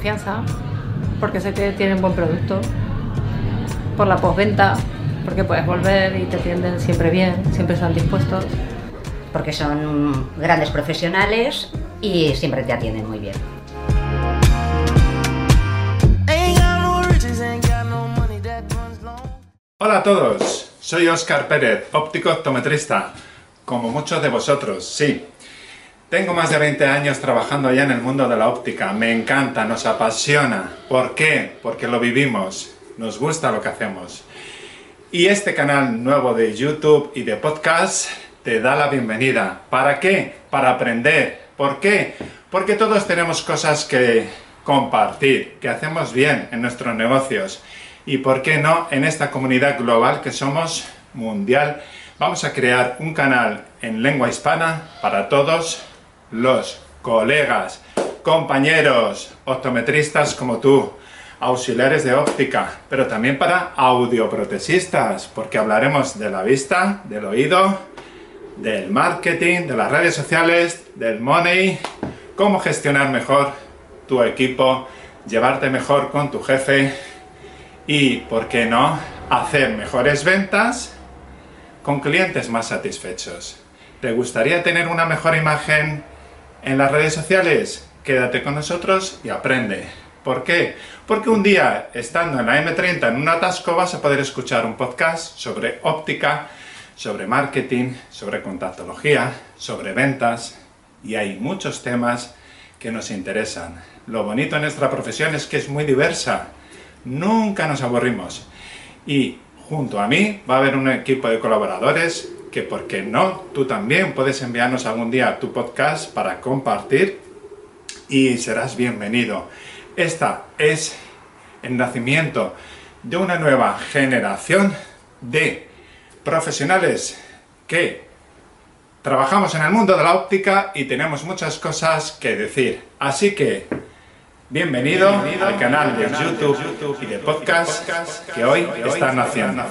confianza, porque sé que tienen buen producto, por la postventa, porque puedes volver y te atienden siempre bien, siempre están dispuestos. Porque son grandes profesionales y siempre te atienden muy bien. Hola a todos, soy Óscar Pérez, óptico optometrista, como muchos de vosotros, sí. Tengo más de 20 años trabajando ya en el mundo de la óptica, me encanta, nos apasiona. ¿Por qué? Porque lo vivimos, nos gusta lo que hacemos. Y este canal nuevo de YouTube y de podcast te da la bienvenida. ¿Para qué? Para aprender. ¿Por qué? Porque todos tenemos cosas que compartir, que hacemos bien en nuestros negocios. Y por qué no, en esta comunidad global que somos mundial, vamos a crear un canal en lengua hispana para todos los colegas, compañeros, optometristas como tú, auxiliares de óptica, pero también para audioprotesistas, porque hablaremos de la vista, del oído, del marketing, de las redes sociales, del money, cómo gestionar mejor tu equipo, llevarte mejor con tu jefe y, ¿por qué no?, hacer mejores ventas con clientes más satisfechos. ¿Te gustaría tener una mejor imagen en las redes sociales? Quédate con nosotros y aprende. ¿Por qué? Porque un día, estando en la M30 en un atasco, vas a poder escuchar un podcast sobre óptica, sobre marketing, sobre contactología, sobre ventas, y hay muchos temas que nos interesan. Lo bonito en nuestra profesión es que es muy diversa. Nunca nos aburrimos. Y junto a mí va a haber un equipo de colaboradores que, ¿por qué no? Tú también puedes enviarnos algún día tu podcast para compartir y serás bienvenido. Esta es el nacimiento de una nueva generación de profesionales que trabajamos en el mundo de la óptica y tenemos muchas cosas que decir. Así que, bienvenido, al canal de YouTube y de podcast que hoy están naciendo.